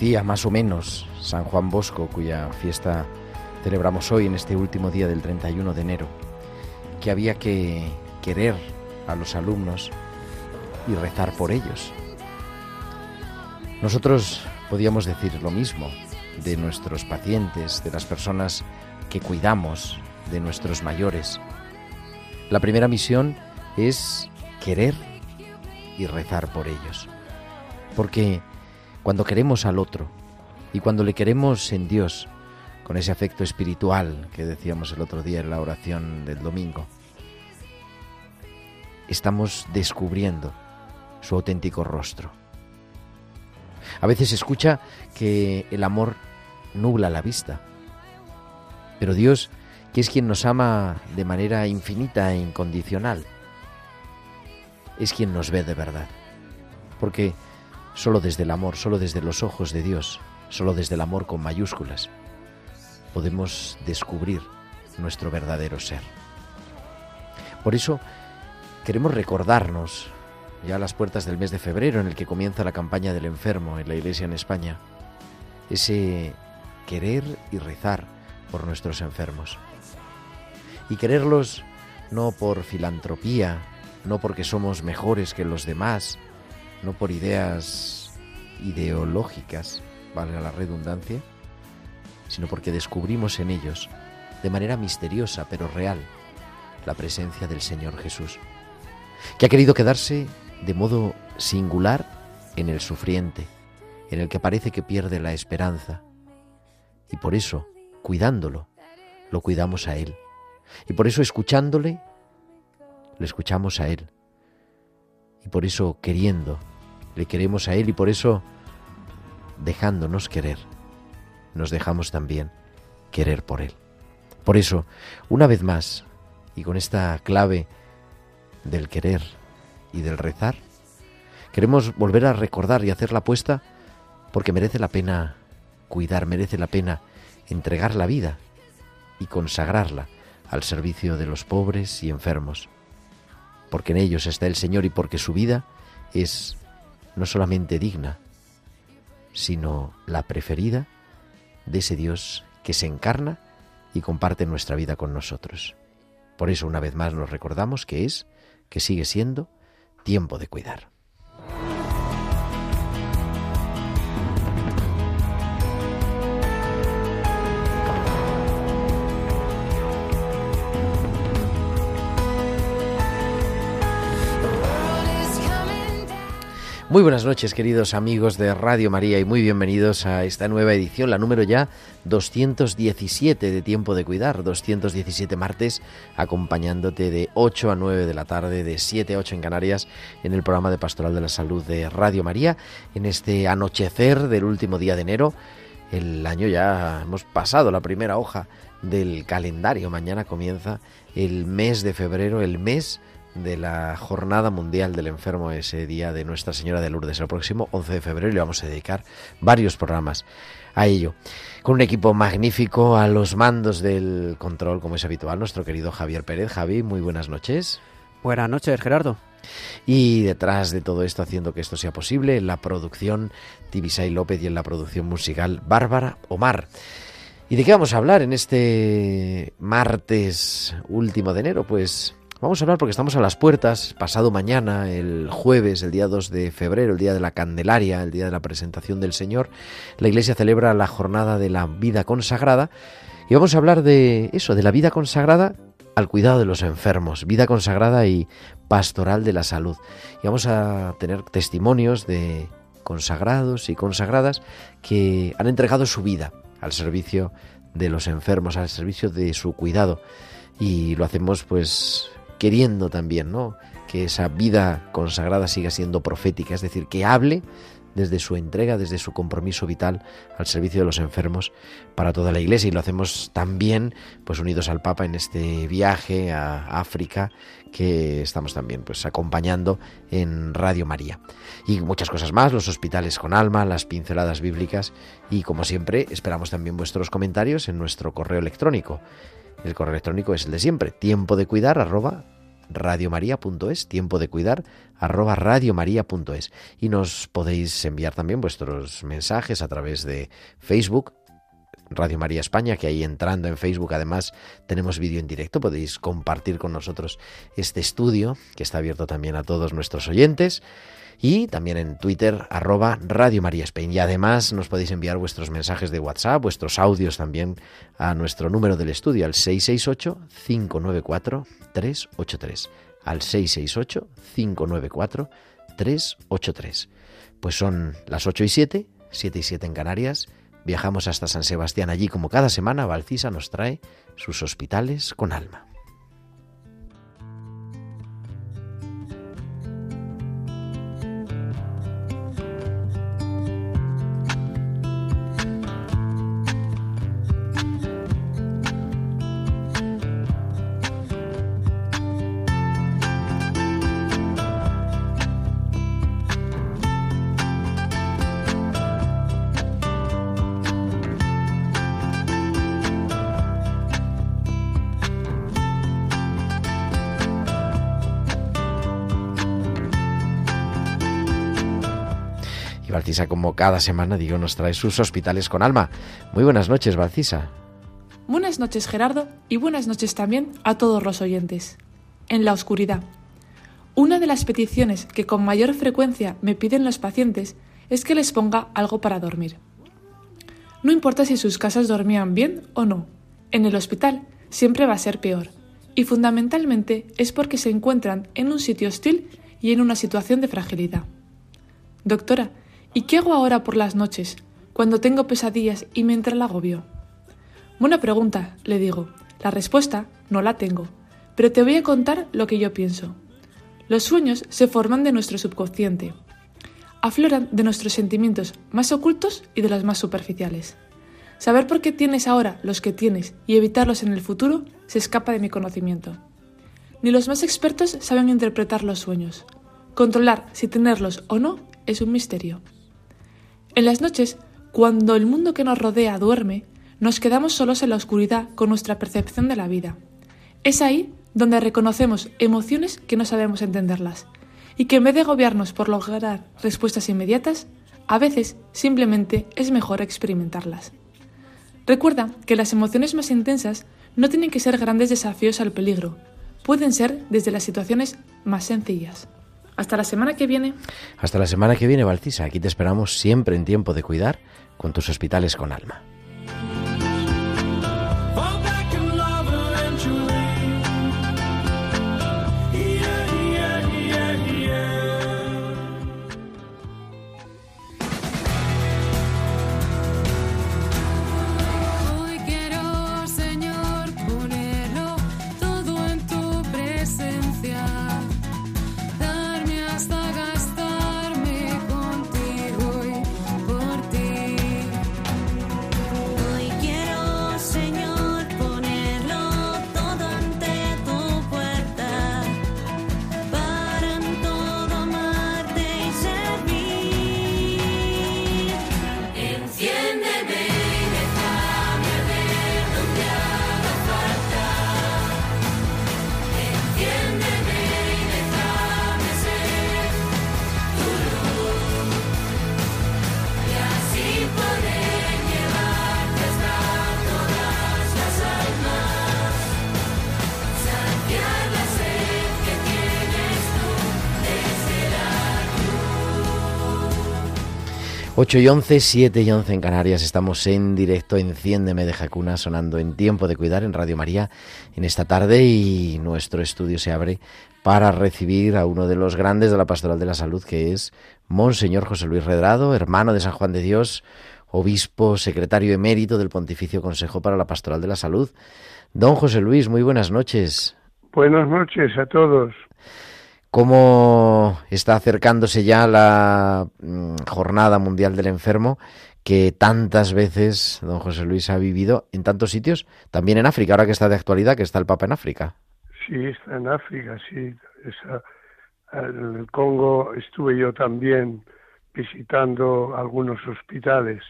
Decía más o menos San Juan Bosco, cuya fiesta celebramos hoy en este último día del 31 de enero, que había que querer a los alumnos y rezar por ellos. Nosotros podíamos decir lo mismo de nuestros pacientes, de las personas que cuidamos, de nuestros mayores. La primera misión es querer y rezar por ellos. Porque cuando queremos al otro y cuando le queremos en Dios, con ese afecto espiritual que decíamos el otro día en la oración del domingo, estamos descubriendo su auténtico rostro. A veces se escucha que el amor nubla la vista, pero Dios, que es quien nos ama de manera infinita e incondicional, es quien nos ve de verdad. Porque solo desde el amor, solo desde los ojos de Dios, solo desde el amor con mayúsculas, podemos descubrir nuestro verdadero ser. Por eso queremos recordarnos, ya a las puertas del mes de febrero en el que comienza la campaña del enfermo en la Iglesia en España, ese querer y rezar por nuestros enfermos. Y quererlos no por filantropía, no porque somos mejores que los demás, no por ideas ideológicas, valga la redundancia, sino porque descubrimos en ellos, de manera misteriosa pero real, la presencia del Señor Jesús, que ha querido quedarse de modo singular en el sufriente, en el que parece que pierde la esperanza. Y por eso, cuidándolo, lo cuidamos a Él. Y por eso, escuchándole, le escuchamos a Él. Y por eso, queriendo, le queremos a Él. Y por eso, dejándonos querer, nos dejamos también querer por Él. Por eso, una vez más, y con esta clave del querer y del rezar, queremos volver a recordar y hacer la apuesta porque merece la pena cuidar, merece la pena entregar la vida y consagrarla al servicio de los pobres y enfermos, porque en ellos está el Señor y porque su vida es no solamente digna, sino la preferida de ese Dios que se encarna y comparte nuestra vida con nosotros. Por eso una vez más nos recordamos que es, que sigue siendo, tiempo de cuidar. Muy buenas noches, queridos amigos de Radio María, y muy bienvenidos a esta nueva edición, la número ya 217 de Tiempo de Cuidar, 217 martes, acompañándote de 8 a 9 de la tarde, de 7 a 8 en Canarias, en el programa de Pastoral de la Salud de Radio María, en este anochecer del último día de enero. El año ya hemos pasado la primera hoja del calendario, mañana comienza el mes de febrero, el mes de la Jornada Mundial del Enfermo, ese día de Nuestra Señora de Lourdes, el próximo 11 de febrero, y le vamos a dedicar varios programas a ello. Con un equipo magnífico a los mandos del control, como es habitual, nuestro querido Javier Pérez. Javi, muy buenas noches. Buenas noches, Gerardo. Y detrás de todo esto, haciendo que esto sea posible, en la producción Tibisay López y en la producción musical Bárbara Omar. ¿Y de qué vamos a hablar en este martes último de enero? Pues vamos a hablar porque estamos a las puertas, pasado mañana, el jueves, el día 2 de febrero, el día de la Candelaria, el día de la presentación del Señor, la Iglesia celebra la jornada de la vida consagrada y vamos a hablar de eso, de la vida consagrada al cuidado de los enfermos, vida consagrada y pastoral de la salud. Y vamos a tener testimonios de consagrados y consagradas que han entregado su vida al servicio de los enfermos, al servicio de su cuidado. Y lo hacemos pues queriendo también, ¿no? Que esa vida consagrada siga siendo profética, es decir, que hable desde su entrega, desde su compromiso vital al servicio de los enfermos para toda la Iglesia y lo hacemos también pues unidos al Papa en este viaje a África que estamos también pues acompañando en Radio María y muchas cosas más, los hospitales con alma, las pinceladas bíblicas y como siempre esperamos también vuestros comentarios en nuestro correo electrónico. El correo electrónico es el de siempre, tiempo de cuidar arroba radiomaria.es, tiempo de cuidar arroba radiomaria.es y nos podéis enviar también vuestros mensajes a través de Facebook, Radio María España, que ahí entrando en Facebook además tenemos vídeo en directo, podéis compartir con nosotros este estudio que está abierto también a todos nuestros oyentes y también en Twitter arroba Radio María Spain. Y además nos podéis enviar vuestros mensajes de WhatsApp, vuestros audios también a nuestro número del estudio al 668-594-383. Al 668-594-383. Pues son las 8 y 7, 7 y 7 en Canarias. Viajamos hasta San Sebastián. Allí, como cada semana, Valcisa nos trae sus hospitales con alma. Cada semana, digo, nos trae sus hospitales con alma. Muy buenas noches, Valcisa. Buenas noches, Gerardo, y buenas noches también a todos los oyentes. En la oscuridad. Una de las peticiones que con mayor frecuencia me piden los pacientes es que les ponga algo para dormir. No importa si sus casas dormían bien o no, en el hospital siempre va a ser peor, y fundamentalmente es porque se encuentran en un sitio hostil y en una situación de fragilidad. Doctora, ¿Y qué hago ahora por las noches, cuando tengo pesadillas y me entra el agobio? Buena pregunta, le digo. La respuesta no la tengo, pero te voy a contar lo que yo pienso. Los sueños se forman de nuestro subconsciente. Afloran de nuestros sentimientos más ocultos y de los más superficiales. Saber por qué tienes ahora los que tienes y evitarlos en el futuro se escapa de mi conocimiento. Ni los más expertos saben interpretar los sueños. Controlar si tenerlos o no es un misterio. En las noches, cuando el mundo que nos rodea duerme, nos quedamos solos en la oscuridad con nuestra percepción de la vida. Es ahí donde reconocemos emociones que no sabemos entenderlas y que en vez de agobiarnos por lograr respuestas inmediatas, a veces simplemente es mejor experimentarlas. Recuerda que las emociones más intensas no tienen que ser grandes desafíos al peligro, pueden ser desde las situaciones más sencillas. Hasta la semana que viene. Hasta la semana que viene, Valcisa. Aquí te esperamos siempre en tiempo de cuidar con tus hospitales con alma. 8 y 11, 7 y 11 en Canarias. Estamos en directo, Enciéndeme de Jacuna, sonando en Tiempo de Cuidar en Radio María en esta tarde y nuestro estudio se abre para recibir a uno de los grandes de la Pastoral de la Salud, que es Monseñor José Luis Redrado, hermano de San Juan de Dios, obispo, secretario emérito del Pontificio Consejo para la Pastoral de la Salud. Don José Luis, muy buenas noches. Buenas noches a todos cómo está acercándose ya la mm, Jornada Mundial del Enfermo que tantas veces don José Luis ha vivido en tantos sitios, también en África, ahora que está de actualidad, que está el Papa en África. Sí, está en África, sí. en el Congo estuve yo también visitando algunos hospitales.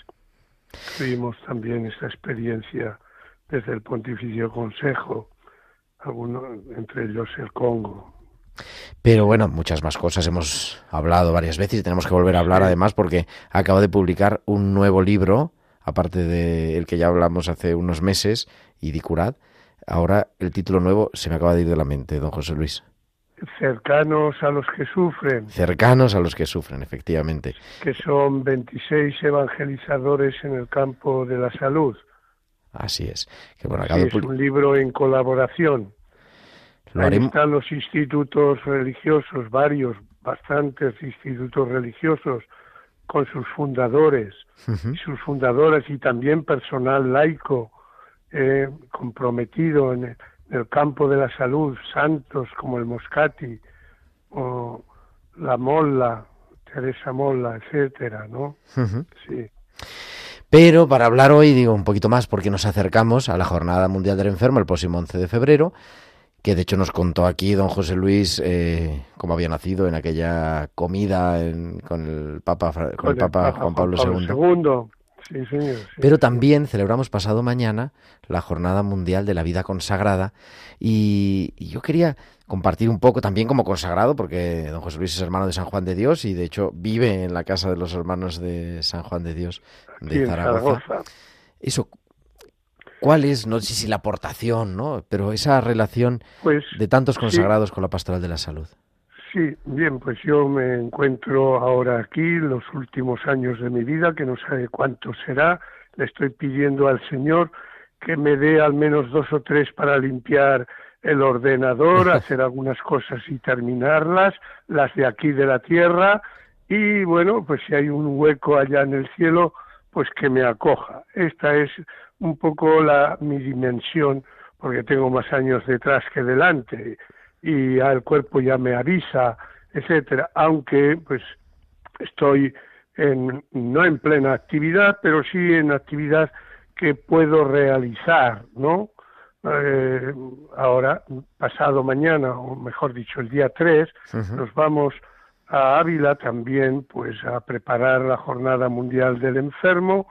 Tuvimos también esta experiencia desde el Pontificio Consejo, algunos, entre ellos el Congo. Pero bueno, muchas más cosas hemos hablado varias veces y tenemos que volver a hablar además porque acaba de publicar un nuevo libro, aparte del que ya hablamos hace unos meses, Idicurad. Ahora el título nuevo se me acaba de ir de la mente, don José Luis. Cercanos a los que sufren. Cercanos a los que sufren, efectivamente. Que son 26 evangelizadores en el campo de la salud. Así es. Que, bueno, es un libro en colaboración Ahí están los institutos religiosos, varios, bastantes institutos religiosos, con sus fundadores y sus fundadoras y también personal laico eh, comprometido en el, campo de la salud, santos como el Moscati o la Molla, Teresa Molla, etcétera, ¿no? Sí. Pero para hablar hoy, digo un poquito más, porque nos acercamos a la Jornada Mundial del Enfermo el próximo 11 de febrero, que de hecho nos contó aquí don José Luis eh, cómo había nacido en aquella comida con el Papa, con, el Papa, Juan Pablo, II. Sí, señor, Pero también celebramos pasado mañana la Jornada Mundial de la Vida Consagrada y, yo quería compartir un poco también como consagrado, porque don José Luis es hermano de San Juan de Dios y de hecho vive en la casa de los hermanos de San Juan de Dios de Zaragoza. Eso, ¿Cuál es, no sé si la aportación, ¿no? Pero esa relación pues, de tantos consagrados con la pastoral de la salud. Sí, bien, pues yo me encuentro ahora aquí, los últimos años de mi vida, que no sé cuánto será. Le estoy pidiendo al Señor que me dé al menos dos o tres para limpiar el ordenador, hacer algunas cosas y terminarlas, las de aquí de la tierra, y bueno, pues si hay un hueco allá en el cielo, pues que me acoja. Esta es un poco la, mi dimensión, porque tengo más años detrás que delante y el cuerpo ya me avisa, etcétera, aunque pues estoy en, no en plena actividad, pero sí en actividad que puedo realizar, ¿no? Eh, ahora, pasado mañana, o mejor dicho, el día 3, nos vamos a Ávila también, pues a preparar la Jornada Mundial del Enfermo,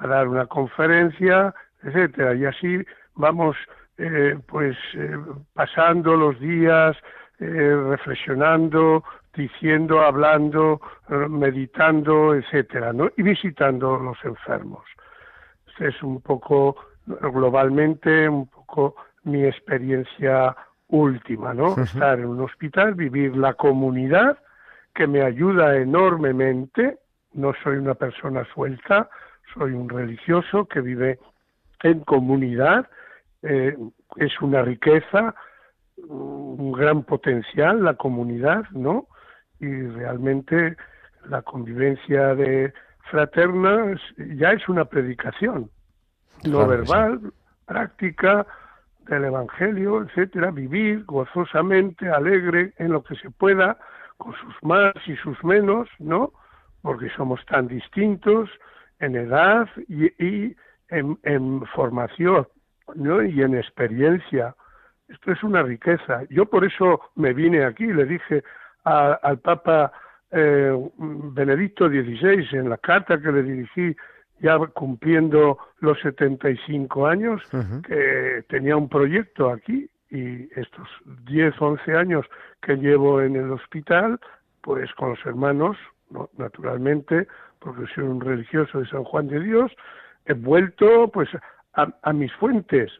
a dar una conferencia, etcétera, y así vamos eh, pues eh, pasando los días, eh, reflexionando, diciendo, hablando, meditando, etcétera, ¿no? Y visitando los enfermos. Este es un poco globalmente un poco mi experiencia última, ¿no? Estar en un hospital, vivir la comunidad que me ayuda enormemente. No soy una persona suelta, soy un religioso que vive en comunidad, eh, es una riqueza, un gran potencial la comunidad, ¿no? Y realmente la convivencia de fraterna ya es una predicación, no verbal, práctica del Evangelio, etcétera, vivir gozosamente, alegre en lo que se pueda, con sus más y sus menos, ¿no? Porque somos tan distintos, en edad y, en, formación ¿no? y en experiencia. Esto es una riqueza. Yo por eso me vine aquí, le dije al Papa eh, Benedicto XVI en la carta que le dirigí ya cumpliendo los 75 años, que tenía un proyecto aquí y estos 10, 11 años que llevo en el hospital, pues con los hermanos, naturalmente, un religioso de San Juan de Dios, he vuelto pues a, mis fuentes,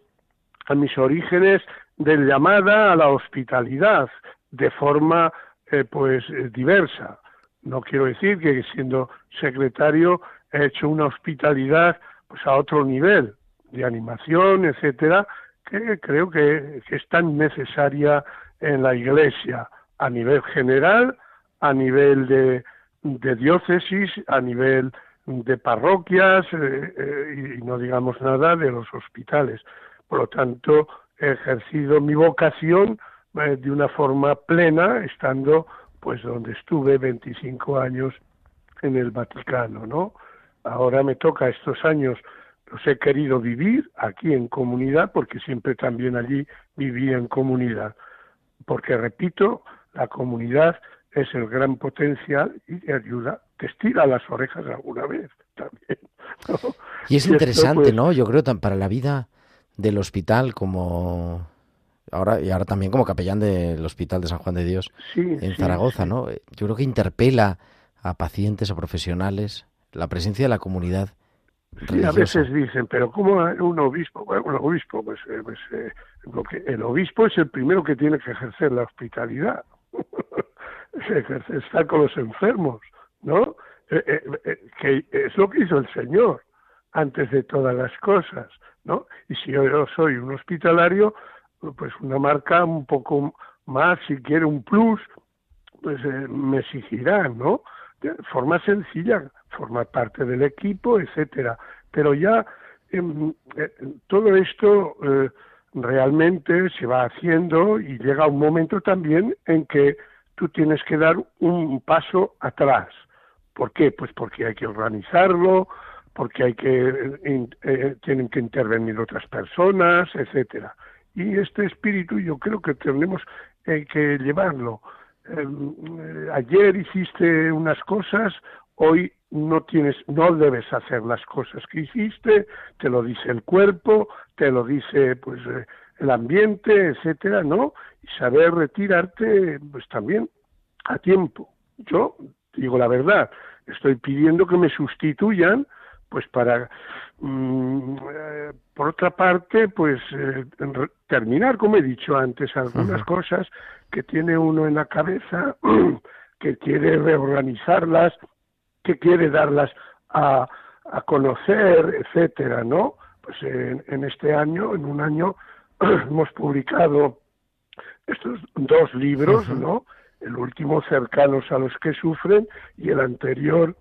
a mis orígenes de llamada a la hospitalidad de forma eh, pues diversa, No quiero decir que siendo secretario he hecho una hospitalidad pues a otro nivel de animación, etcétera, que creo que, es tan necesaria en la Iglesia a nivel general, a nivel de, diócesis, a nivel de parroquias eh, eh, y no digamos nada de los hospitales. Por lo tanto, he ejercido mi vocación eh, de una forma plena, estando pues donde estuve 25 años en el Vaticano, ¿no? Ahora me toca estos años los he querido vivir aquí en comunidad porque siempre también allí viví en comunidad. Porque repito, la comunidad es el gran potencial y te ayuda, te estira las orejas alguna vez también. Y es interesante, pues ¿no? Yo creo para la vida del hospital como ahora y ahora también como capellán del Hospital de San Juan de Dios en Zaragoza, ¿no? Yo creo que interpela a pacientes, a profesionales, la presencia de la comunidad. Sí, a veces dicen, pero ¿cómo un obispo? Bueno, un obispo, pues, eh, pues eh, lo que, el obispo es el primero que tiene que ejercer la hospitalidad, estar con los enfermos, ¿no? Eh, que es lo que hizo el Señor antes de todas las cosas, ¿no? Y si yo soy un hospitalario, pues una marca un poco más, si quiere un plus, pues me exigirá, ¿no? De forma sencilla, formar parte del equipo, etcétera. Pero ya em, eh, todo esto eh, realmente se va haciendo y llega un momento también en que tú tienes que dar un paso atrás. ¿Por qué? Pues porque hay que organizarlo, porque hay que eh, tienen que intervenir otras personas, etcétera. Y este espíritu yo creo que tenemos que llevarlo. Em, ayer hiciste unas cosas, hoy no tienes, no debes hacer las cosas que hiciste, te lo dice el cuerpo, te lo dice pues eh, el ambiente, etcétera, ¿no? Y saber retirarte, pues también a tiempo. Yo digo la verdad, estoy pidiendo que me sustituyan, pues para, mm, eh, por otra parte, pues eh, terminar, como he dicho antes, algunas cosas que tiene uno en la cabeza, que quiere reorganizarlas, que quiere darlas a, a conocer, etcétera, ¿no? Pues en, este año, en un año, hemos publicado estos dos libros, ¿no? El último, Cercanos a los que sufren, y el anterior,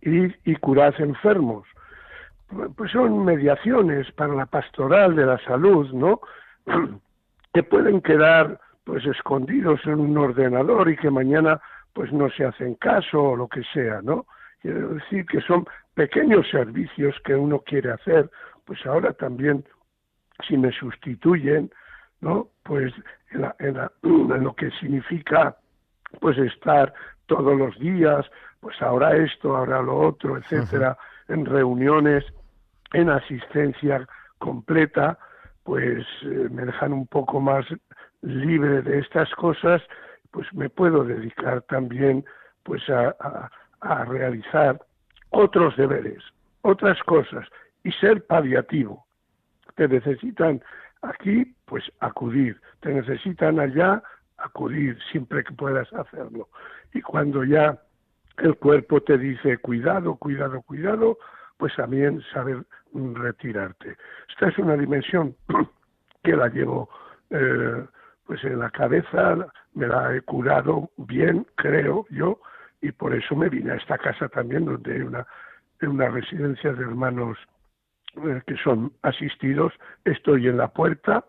y, y curad enfermos. Pues son mediaciones para la pastoral de la salud, ¿no? que pueden quedar pues escondidos en un ordenador y que mañana pues no se hacen caso o lo que sea, ¿no? Quiero decir que son pequeños servicios que uno quiere hacer, pues ahora también si me sustituyen, ¿no? Pues en, lo que significa pues estar todos los días, pues ahora esto, ahora lo otro, etcétera, en reuniones, en asistencia completa, pues eh, me dejan un poco más libre de estas cosas pues me puedo dedicar también pues a, realizar otros deberes, otras cosas y ser paliativo. Te necesitan aquí, pues acudir, te necesitan allá, acudir siempre que puedas hacerlo. Y cuando ya el cuerpo te dice cuidado, cuidado, cuidado, pues también saber retirarte. Esta es una dimensión que la llevo eh, pues en la cabeza me la he curado bien, creo yo, y por eso me vine a esta casa también, donde hay una, una residencia de hermanos que son asistidos. Estoy en la puerta,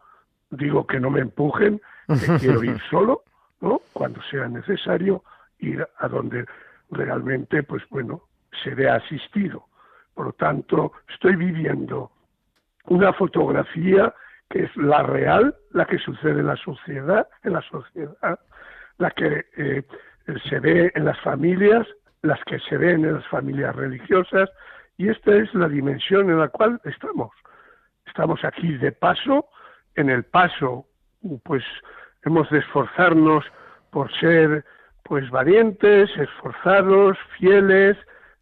digo que no me empujen, que quiero ir solo, ¿no? Cuando sea necesario, ir a donde realmente, pues bueno, seré asistido. Por lo tanto, estoy viviendo una fotografía que es la real, la que sucede en la sociedad, en la sociedad, la que eh, se ve en las familias, las que se ven en las familias religiosas, y esta es la dimensión en la cual estamos. Estamos aquí de paso, en el paso, pues hemos de esforzarnos por ser pues valientes, esforzados, fieles,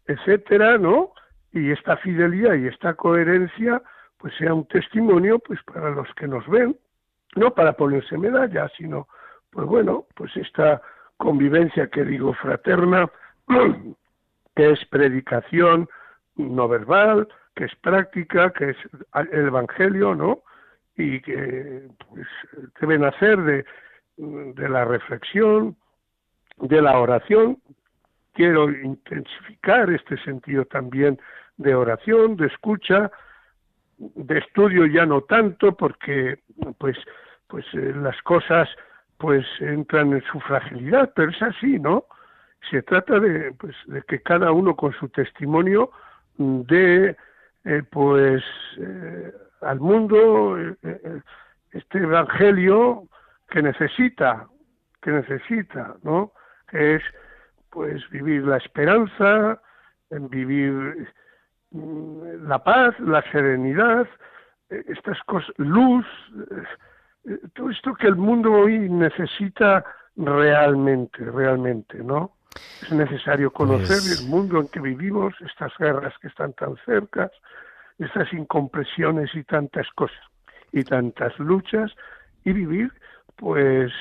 etcétera, ¿no? Y esta fidelidad y esta coherencia pues sea un testimonio pues para los que nos ven, no para ponerse medalla, sino pues bueno, pues esta convivencia que digo fraterna que es predicación no verbal, que es práctica, que es el Evangelio, ¿no? Y que pues, deben hacer de, de la reflexión, de la oración. Quiero intensificar este sentido también de oración, de escucha, de estudio ya no tanto, porque pues, pues eh, las cosas pues entran en su fragilidad, pero es así, ¿no? Se trata de, pues, de que cada uno con su testimonio dé eh, pues eh, al mundo este evangelio que necesita, que necesita, ¿no? Que es pues vivir la esperanza, vivir mm, la paz, la serenidad, eh, estas cosas, luz, eh, todo esto que el mundo hoy necesita realmente, realmente, ¿no? Es necesario conocer pues el mundo en que vivimos, estas guerras que están tan cercas, estas incompresiones y tantas cosas, y tantas luchas, y vivir pues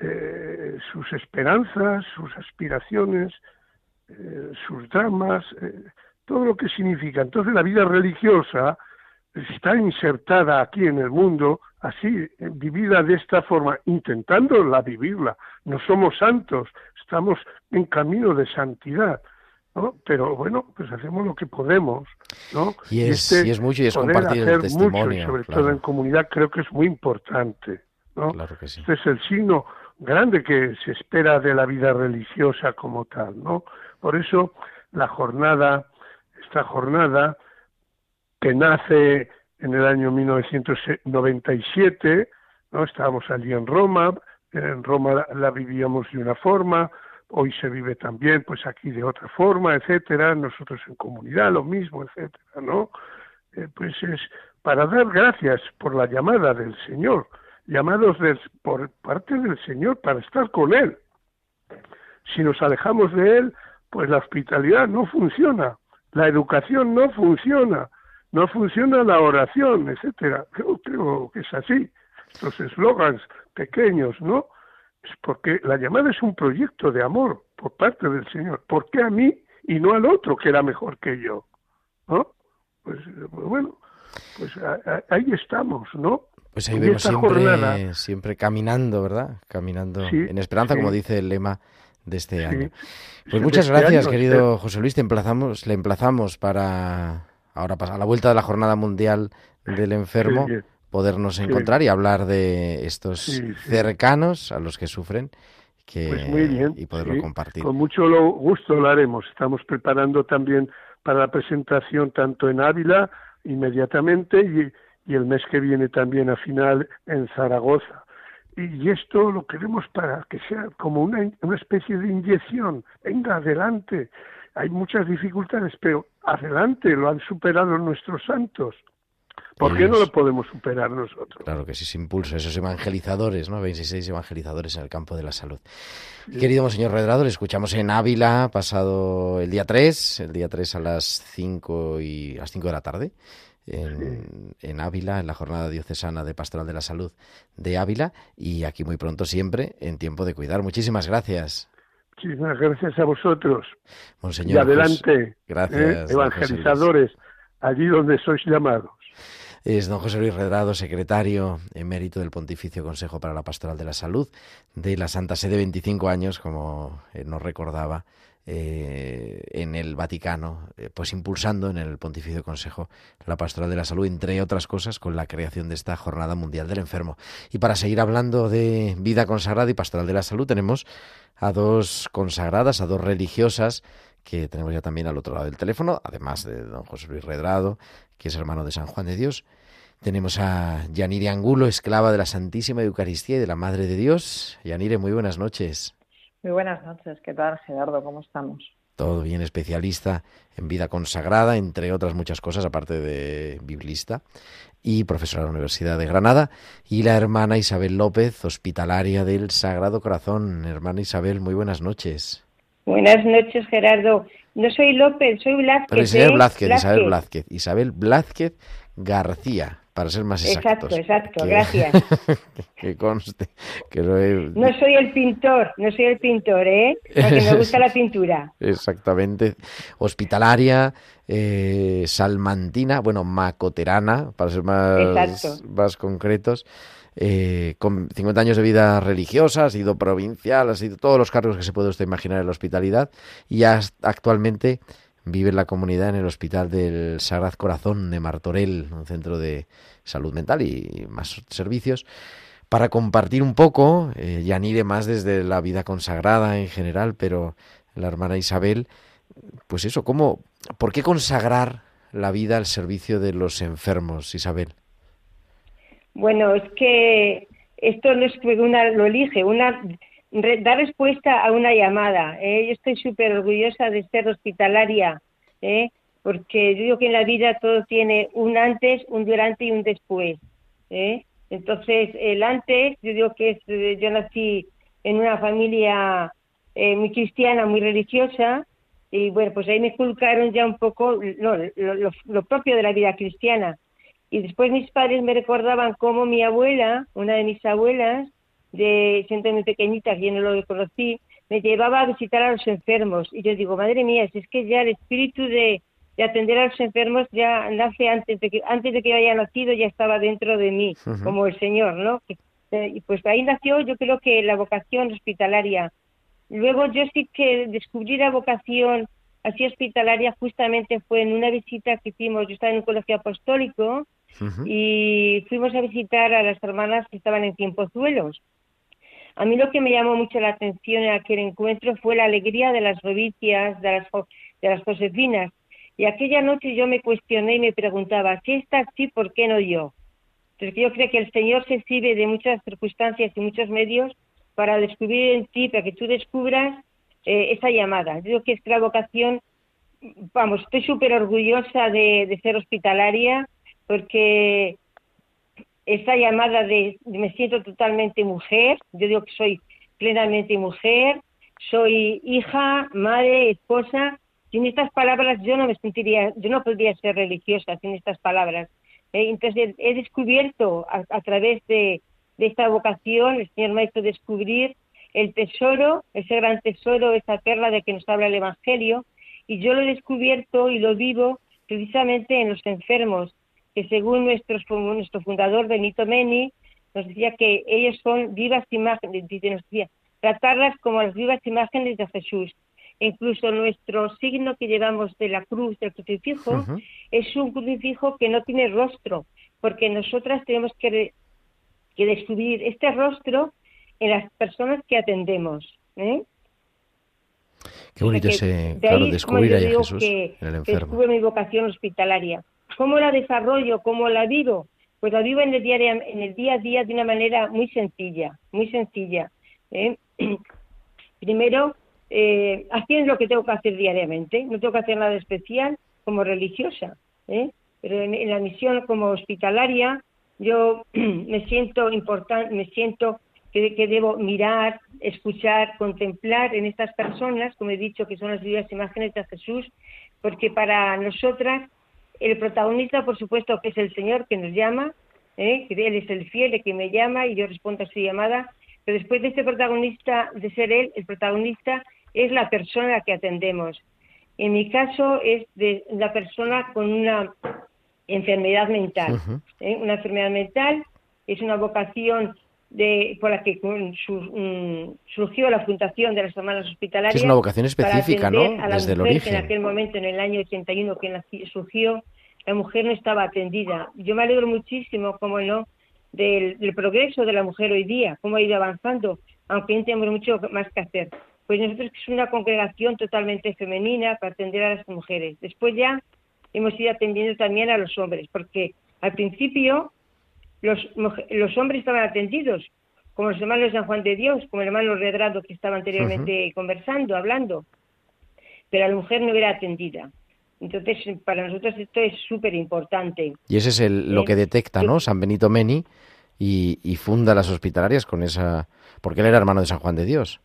eh, sus esperanzas, sus aspiraciones, eh, sus dramas, eh, todo lo que significa. Entonces la vida religiosa está insertada aquí en el mundo, así, vivida de esta forma, intentándola vivirla. No somos santos, estamos en camino de santidad. ¿no? Pero bueno, pues hacemos lo que podemos, ¿no? Y es, este es mucho y es compartir el testimonio. Mucho, y sobre todo en comunidad creo que es muy importante. Claro que sí. Este es el signo grande que se espera de la vida religiosa como tal, ¿no? Por eso la jornada, esta jornada que nace en el año 1997, ¿no? Estábamos allí en Roma, en Roma la vivíamos de una forma, hoy se vive también pues aquí de otra forma, etcétera, nosotros en comunidad lo mismo, etcétera, ¿no? Eh, pues es para dar gracias por la llamada del Señor, llamados por parte del Señor para estar con Él. Si nos alejamos de Él, pues la hospitalidad no funciona, la educación no funciona, no funciona la oración, etcétera. Creo, creo que es así. Los eslogans pequeños, ¿no? Es porque la llamada es un proyecto de amor por parte del Señor. ¿Por qué a mí y no al otro que era mejor que yo? ¿No? Pues bueno, pues ahí estamos, ¿no? Pues ahí vemos siempre, siempre caminando, ¿verdad? Caminando en esperanza, como dice el lema de este año. Pues muchas este gracias, querido José Luis. Te emplazamos, le emplazamos para ahora a la vuelta de la Jornada Mundial del Enfermo podernos encontrar y hablar de estos cercanos a los que sufren que, pues muy bien, y poderlo compartir. Con mucho gusto lo haremos. Estamos preparando también para la presentación tanto en Ávila inmediatamente y y el mes que viene también a final en Zaragoza. Y esto lo queremos para que sea como una, una especie de inyección. Venga, adelante. Hay muchas dificultades, pero adelante, lo han superado nuestros santos. ¿Por qué no lo podemos superar nosotros? Claro que sí, se impulso, esos evangelizadores, ¿no? 26 evangelizadores en el campo de la salud. Querido señor Redrado, le escuchamos en Ávila pasado el día 3, el día 3 a las 5 y a las 5 de la tarde en, Ávila, en la jornada diocesana de Pastoral de la Salud de Ávila y aquí muy pronto siempre en tiempo de cuidar. Muchísimas gracias. Muchísimas gracias a vosotros. Monseñor, y adelante, ¿eh? gracias, evangelizadores, allí donde sois llamados. Es don José Luis Redrado, secretario emérito del Pontificio Consejo para la Pastoral de la Salud de la Santa Sede, 25 años, como nos recordaba, eh, en el Vaticano, eh, pues impulsando en el Pontificio Consejo la Pastoral de la Salud, entre otras cosas, con la creación de esta Jornada Mundial del Enfermo. Y para seguir hablando de vida consagrada y Pastoral de la Salud, tenemos a dos consagradas, a dos religiosas, que tenemos ya también al otro lado del teléfono, además de don José Luis Redrado, que es hermano de San Juan de Dios. Tenemos a Yanire Angulo, esclava de la Santísima Eucaristía y de la Madre de Dios. Yanire, muy buenas noches. Muy buenas noches, ¿qué tal Gerardo? ¿Cómo estamos? Todo bien, especialista en vida consagrada, entre otras muchas cosas, aparte de biblista, y profesora de la Universidad de Granada, y la hermana Isabel López, hospitalaria del Sagrado Corazón. Hermana Isabel, muy buenas noches. Buenas noches, Gerardo. No soy López, soy Blázquez. Pero Isabel ¿eh? Blázquez, Isabel Blázquez. Isabel Blázquez García, para ser más exactos. Exacto, exacto, Que- gracias. que conste que lo he- No soy el pintor, no soy el pintor, ¿eh? Porque me gusta la pintura. Exactamente. Hospitalaria, eh, salmantina, bueno, macoterana, para ser más, Exacto. más concretos. eh, con 50 años de vida religiosa, ha sido provincial, ha sido todos los cargos que se puede usted imaginar en la hospitalidad y actualmente vive en la comunidad en el Hospital del Sagrado Corazón de Martorell, un centro de salud mental y más servicios para compartir un poco, eh, ya ni de más desde la vida consagrada en general, pero la hermana Isabel, pues eso, ¿cómo, ¿por qué consagrar la vida al servicio de los enfermos, Isabel? Bueno, es que esto no es una lo elige, una da respuesta a una llamada. ¿eh? Yo estoy súper orgullosa de ser hospitalaria, ¿eh? porque yo digo que en la vida todo tiene un antes, un durante y un después. ¿eh? Entonces, el antes, yo digo que es, eh, yo nací en una familia eh, muy cristiana, muy religiosa, y bueno, pues ahí me inculcaron ya un poco lo- lo propio de la vida cristiana. Y después mis padres me recordaban cómo mi abuela, una de mis abuelas, de siendo muy pequeñita, que yo no lo conocí, me llevaba a visitar a los enfermos. Y yo digo, madre mía, si es que ya el espíritu de, de atender a los enfermos ya nace antes de que antes de que haya nacido, ya estaba dentro de mí, como el Señor, ¿no? Que- eh, Y pues ahí nació, yo creo que la vocación hospitalaria. Luego yo sí que descubrí la vocación así hospitalaria justamente fue en una visita que hicimos, yo estaba en un colegio apostólico y fuimos a visitar a las hermanas que estaban en Tiempozuelos. A mí lo que me llamó mucho la atención en aquel encuentro fue la alegría de las novicias, de las, de las Josefinas. Y aquella noche yo me cuestioné y me preguntaba, ¿qué está así, por qué no yo? Entonces yo creo que el Señor se sirve de muchas circunstancias y muchos medios para descubrir en ti, para que tú descubras eh, esa llamada. Yo creo que es la vocación, vamos, estoy súper orgullosa de ser hospitalaria porque esa llamada de, de me siento totalmente mujer, yo digo que soy plenamente mujer, soy hija, madre, esposa, sin estas palabras yo no me sentiría, yo no podría ser religiosa sin estas palabras. Eh, Entonces he descubierto a, a través de, de esta vocación, el Señor me ha hecho descubrir el tesoro, ese gran tesoro, esa perla de que nos habla el Evangelio, y yo lo he descubierto y lo vivo precisamente en los enfermos, que según nuestro, nuestro fundador Benito Meni, nos decía que ellos son vivas imágenes, dice, nos decía, tratarlas como las vivas imágenes de Jesús. E incluso nuestro signo que llevamos de la cruz, del crucifijo, es un crucifijo que no tiene rostro, porque nosotras tenemos que, que descubrir este rostro en las personas que atendemos. ¿eh? Qué bonito O sea que ese, de claro, ahí descubrir a Jesús que en el enfermo. descubro mi vocación hospitalaria. ¿Cómo la desarrollo? ¿Cómo la vivo? Pues la vivo en el, en el día a día de una manera muy sencilla, muy sencilla. ¿eh? Primero, eh, haciendo lo que tengo que hacer diariamente. No tengo que hacer nada especial como religiosa. ¿eh? Pero en, la misión como hospitalaria, yo me siento importante, me siento que, que debo mirar, escuchar, contemplar en estas personas, como he dicho, que son las vivas imágenes de Jesús, porque para nosotras el protagonista, por supuesto, que es el Señor que nos llama, ¿eh? que Él es el fiel el que me llama y yo respondo a su llamada, pero después de este protagonista, de ser Él, el protagonista es la persona que atendemos. En mi caso es de la persona con una enfermedad mental. ¿eh? Una enfermedad mental es una vocación de, por la que mm, surgió la fundación de las hermanas hospitalarias. Es una vocación específica, ¿no? atender A la Desde el que origen. en aquel momento, en el año 81 que surgió, la mujer no estaba atendida. Yo me alegro muchísimo, como no, del, del progreso de la mujer hoy día, cómo ha ido avanzando, aunque aún tenemos mucho más que hacer. Pues nosotros que es una congregación totalmente femenina para atender a las mujeres. Después ya hemos ido atendiendo también a los hombres, porque al principio los, los hombres estaban atendidos, como los hermanos de San Juan de Dios, como el hermano Redrado que estaba anteriormente conversando, hablando, pero la mujer no era atendida. Entonces, para nosotros esto es súper importante. Y ese es el, lo que detecta, ¿no? San Benito Meni y, y funda las hospitalarias con esa... Porque él era hermano de San Juan de Dios.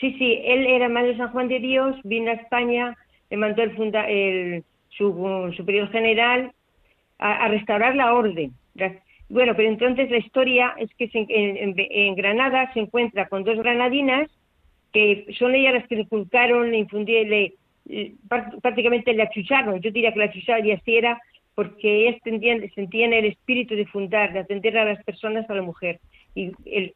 Sí, sí, él era hermano de San Juan de Dios, vino a España, le mandó el, funda, el su superior general a, a restaurar la orden, Bueno, pero entonces la historia es que en, Granada se encuentra con dos granadinas que son ellas las que le inculcaron, le infundieron, le, prácticamente le achucharon. Yo diría que la achucharon y así era porque ellas sentían, el espíritu de fundar, de atender a las personas, a la mujer. Y el,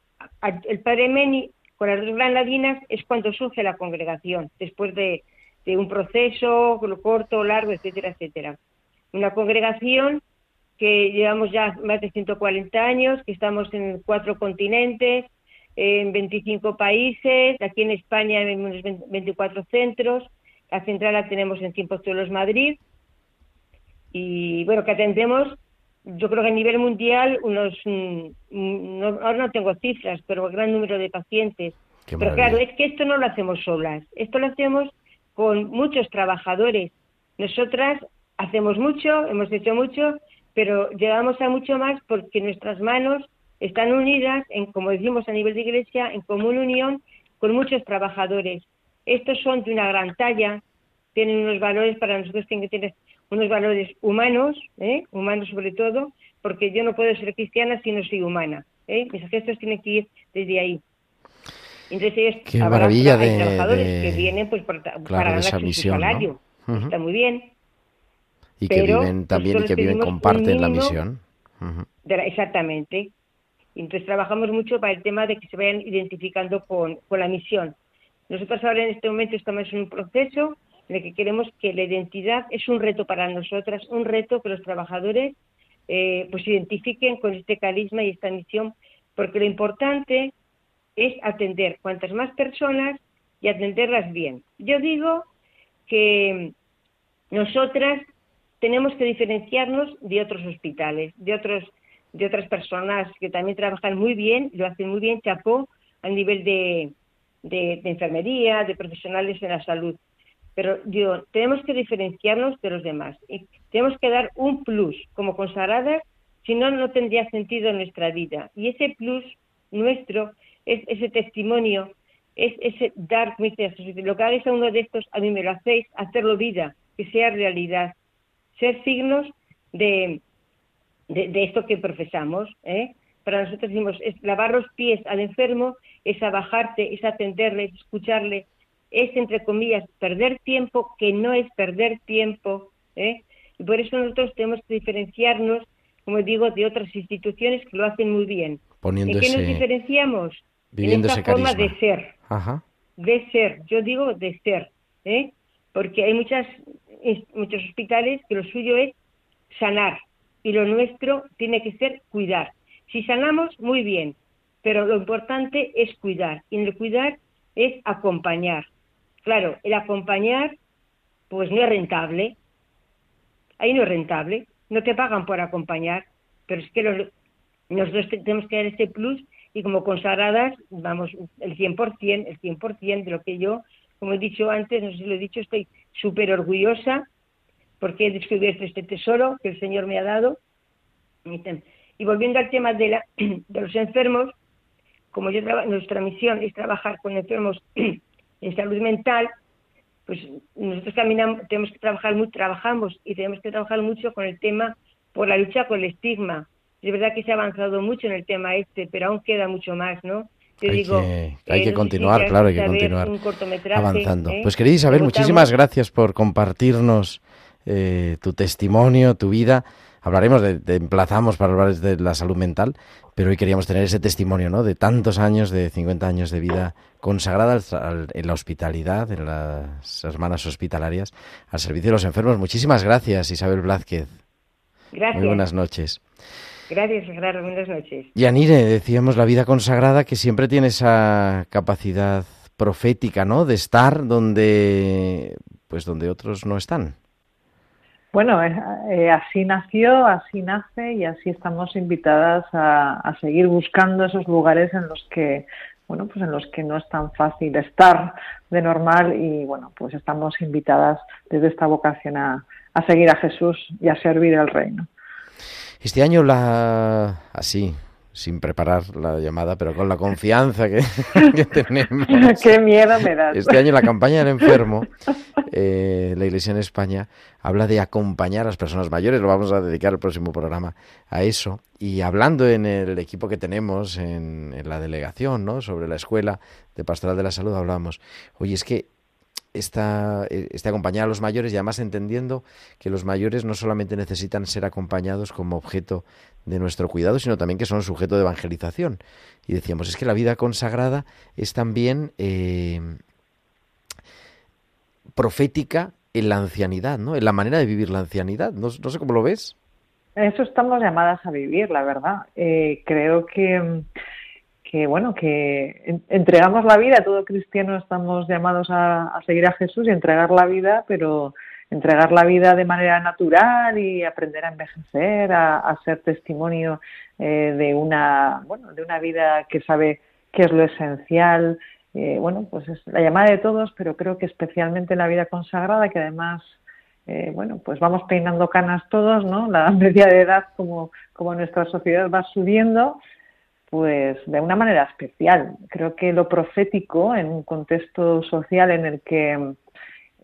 el padre Meni, con las dos granadinas, es cuando surge la congregación, después de, de un proceso corto, largo, etcétera, etcétera. Una congregación que llevamos ya más de 140 años, que estamos en cuatro continentes, en 25 países, aquí en España en unos 24 centros, la central la tenemos en Tiempos Tuelos Madrid, y bueno, que atendemos, yo creo que a nivel mundial, unos, mm, no, ahora no tengo cifras, pero un gran número de pacientes. pero claro, es que esto no lo hacemos solas, esto lo hacemos con muchos trabajadores. Nosotras hacemos mucho, hemos hecho mucho, pero llegamos a mucho más porque nuestras manos están unidas, en, como decimos a nivel de iglesia, en común unión con muchos trabajadores. Estos son de una gran talla, tienen unos valores para nosotros tienen que tener unos valores humanos, ¿eh? humanos sobre todo, porque yo no puedo ser cristiana si no soy humana. ¿eh? Mis gestos tienen que ir desde ahí. Entonces Qué maravilla de, trabajadores que vienen pues, para ganar su salario. Está muy bien y que viven también y que viven, comparten la misión. exactamente. Entonces trabajamos mucho para el tema de que se vayan identificando con, con la misión. Nosotros ahora en este momento estamos en un proceso en el que queremos que la identidad es un reto para nosotras, un reto que los trabajadores eh, pues identifiquen con este carisma y esta misión, porque lo importante es atender cuantas más personas y atenderlas bien. Yo digo que nosotras tenemos que diferenciarnos de otros hospitales, de otros de otras personas que también trabajan muy bien, lo hacen muy bien, chapó, a nivel de, de, enfermería, de profesionales en la salud. Pero digo, tenemos que diferenciarnos de los demás. Y tenemos que dar un plus como consagradas, si no, no tendría sentido en nuestra vida. Y ese plus nuestro es ese testimonio, es ese dar, lo que hagáis a uno de estos, a mí me lo hacéis, hacerlo vida, que sea realidad ser signos de, de, esto que profesamos. ¿eh? Para nosotros decimos, es lavar los pies al enfermo, es abajarte, es atenderle, es escucharle, es, entre comillas, perder tiempo, que no es perder tiempo. ¿eh? Y por eso nosotros tenemos que diferenciarnos, como digo, de otras instituciones que lo hacen muy bien. ¿En qué nos diferenciamos? en esta forma de ser. De ser, yo digo de ser. ¿eh? Porque hay muchas muchos hospitales que lo suyo es sanar y lo nuestro tiene que ser cuidar. Si sanamos, muy bien, pero lo importante es cuidar y en el cuidar es acompañar. Claro, el acompañar pues no es rentable, ahí no es rentable, no te pagan por acompañar, pero es que los, nosotros tenemos que dar ese plus y como consagradas, vamos, el 100%, el 100% de lo que yo, como he dicho antes, no sé si lo he dicho, estoy súper orgullosa porque he descubierto este tesoro que el Señor me ha dado. Y volviendo al tema de, la, de los enfermos, como nuestra misión es trabajar con enfermos en salud mental, pues nosotros caminamos, tenemos que trabajar mucho, trabajamos y tenemos que trabajar mucho con el tema por la lucha con el estigma. Es verdad que se ha avanzado mucho en el tema este, pero aún queda mucho más, ¿no? Hay que, hay que continuar, claro, hay que continuar avanzando. ¿eh? Pues querida Isabel, muchísimas gracias por compartirnos eh, tu testimonio, tu vida. Hablaremos de, emplazamos para hablar de la salud mental, pero hoy queríamos tener ese testimonio, ¿no? De tantos años, de 50 años de vida consagrada en la hospitalidad, en las hermanas hospitalarias, al servicio de los enfermos. Muchísimas gracias, Isabel Blázquez. Gracias. Muy buenas noches. Gracias, Gerardo. Buenas noches. Yanire, decíamos la vida consagrada que siempre tiene esa capacidad profética, ¿no? De estar donde, pues donde otros no están. Bueno, eh, eh, así nació, así nace y así estamos invitadas a, a, seguir buscando esos lugares en los que, bueno, pues en los que no es tan fácil estar de normal y bueno, pues estamos invitadas desde esta vocación a, a seguir a Jesús y a servir al reino. Este año la así, sin preparar la llamada, pero con la confianza que, tenemos. Qué miedo me das. Este año la campaña del enfermo, eh, la Iglesia en España, habla de acompañar a las personas mayores. Lo vamos a dedicar el próximo programa a eso. Y hablando en el equipo que tenemos, en, en la delegación, ¿no? sobre la escuela de Pastoral de la Salud, hablamos, oye, es que esta, eh, este acompañar a los mayores y además entendiendo que los mayores no solamente necesitan ser acompañados como objeto de nuestro cuidado, sino también que son sujeto de evangelización. Y decíamos, es que la vida consagrada es también eh, profética en la ancianidad, ¿no? En la manera de vivir la ancianidad. No, sé cómo lo ves. Eso estamos llamadas a vivir, la verdad. Eh, creo que que bueno, que entregamos la vida, todo cristiano estamos llamados a, seguir a Jesús y entregar la vida, pero entregar la vida de manera natural y aprender a envejecer, a, ser testimonio eh, de una bueno, de una vida que sabe qué es lo esencial. Eh, bueno, pues es la llamada de todos, pero creo que especialmente la vida consagrada, que además eh, bueno, pues vamos peinando canas todos, ¿no? La media de edad como, como nuestra sociedad va subiendo, pues de una manera especial. Creo que lo profético en un contexto social en el que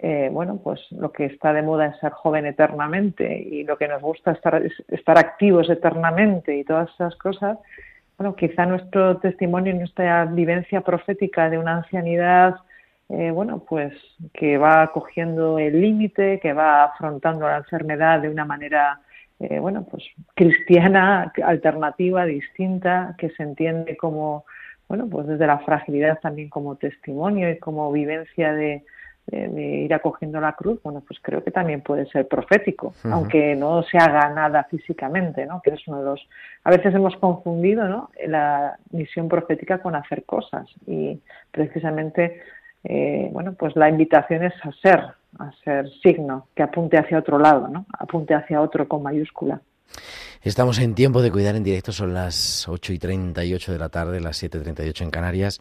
eh, bueno, pues lo que está de moda es ser joven eternamente y lo que nos gusta estar, es estar activos eternamente y todas esas cosas, bueno, quizá nuestro testimonio, nuestra vivencia profética de una ancianidad, eh, bueno, pues que va cogiendo el límite, que va afrontando la enfermedad de una manera eh, bueno, pues cristiana, alternativa, distinta, que se entiende como, bueno, pues desde la fragilidad también como testimonio y como vivencia de, ir acogiendo la cruz, bueno, pues creo que también puede ser profético, aunque no se haga nada físicamente, ¿no? Que es uno de los... A veces hemos confundido, ¿no? La misión profética con hacer cosas y precisamente, eh, bueno, pues la invitación es a ser, a ser signo que apunte hacia otro lado, ¿no? Apunte hacia otro con mayúscula. Estamos en tiempo de cuidar en directo, son las 8 y 38 de la tarde, las 7 y 38 en Canarias,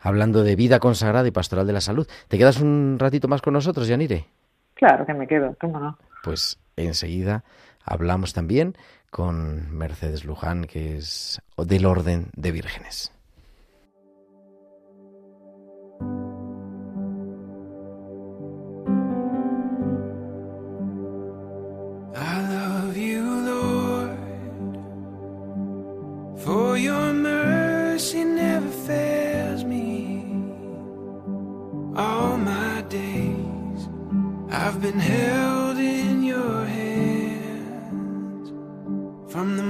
hablando de vida consagrada y pastoral de la salud. ¿Te quedas un ratito más con nosotros, Yanire? Claro que me quedo, ¿cómo no? Pues enseguida hablamos también con Mercedes Luján, que es del Orden de Vírgenes. Been held in your hands from the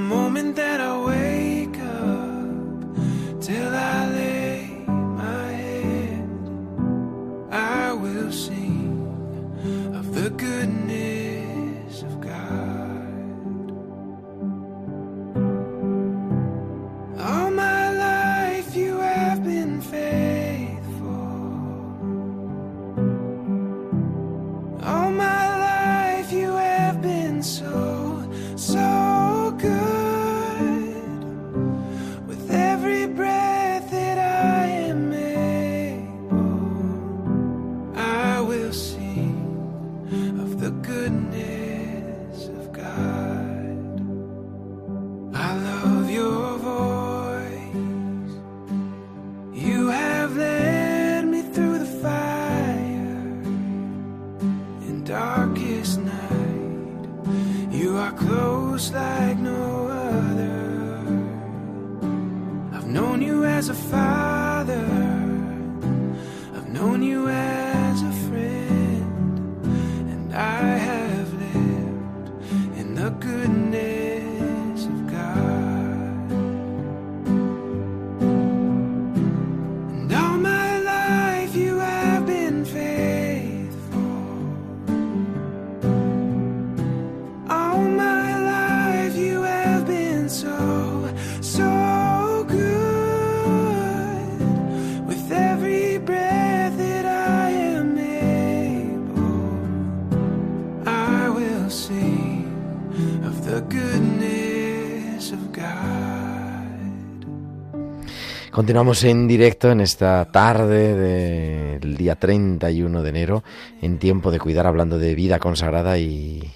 Continuamos en directo en esta tarde del día 31 de enero, en tiempo de cuidar, hablando de vida consagrada y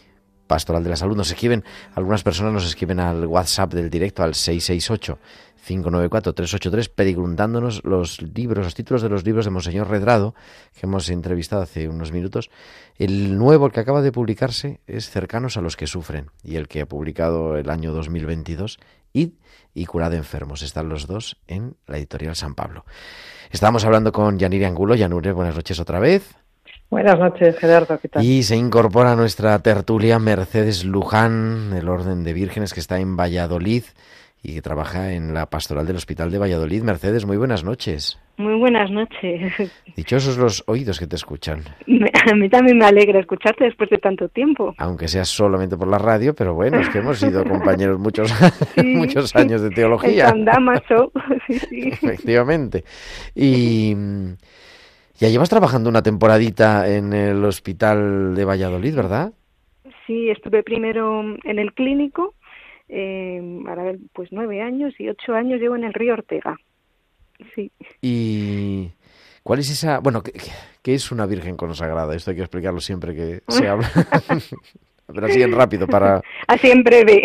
Pastoral de la Salud. Nos escriben, algunas personas nos escriben al WhatsApp del directo al 668 594-383, preguntándonos los libros, los títulos de los libros de Monseñor Redrado, que hemos entrevistado hace unos minutos. El nuevo, el que acaba de publicarse, es Cercanos a los que sufren, y el que ha publicado el año 2022, Id y Curado Enfermos. Están los dos en la editorial San Pablo. Estábamos hablando con Yanire Angulo. Yanure, buenas noches otra vez. Buenas noches, Gerardo, ¿qué tal? Y se incorpora a nuestra tertulia Mercedes Luján, del Orden de Vírgenes, que está en Valladolid y que trabaja en la pastoral del Hospital de Valladolid. Mercedes, muy buenas noches. Muy buenas noches. Dichosos los oídos que te escuchan. A mí también me alegra escucharte después de tanto tiempo. Aunque sea solamente por la radio, pero bueno, es que hemos sido compañeros muchos, muchos años de teología. En Damaso, sí, sí. Efectivamente. Y ya llevas trabajando una temporadita en el Hospital de Valladolid, ¿verdad? Sí, estuve primero en el clínico eh, pues nueve años y ocho años llevo en el río Ortega. Sí. ¿Y cuál es esa, bueno, qué, es una virgen consagrada? Esto hay que explicarlo siempre que se habla. Pero así en rápido para... Así en breve.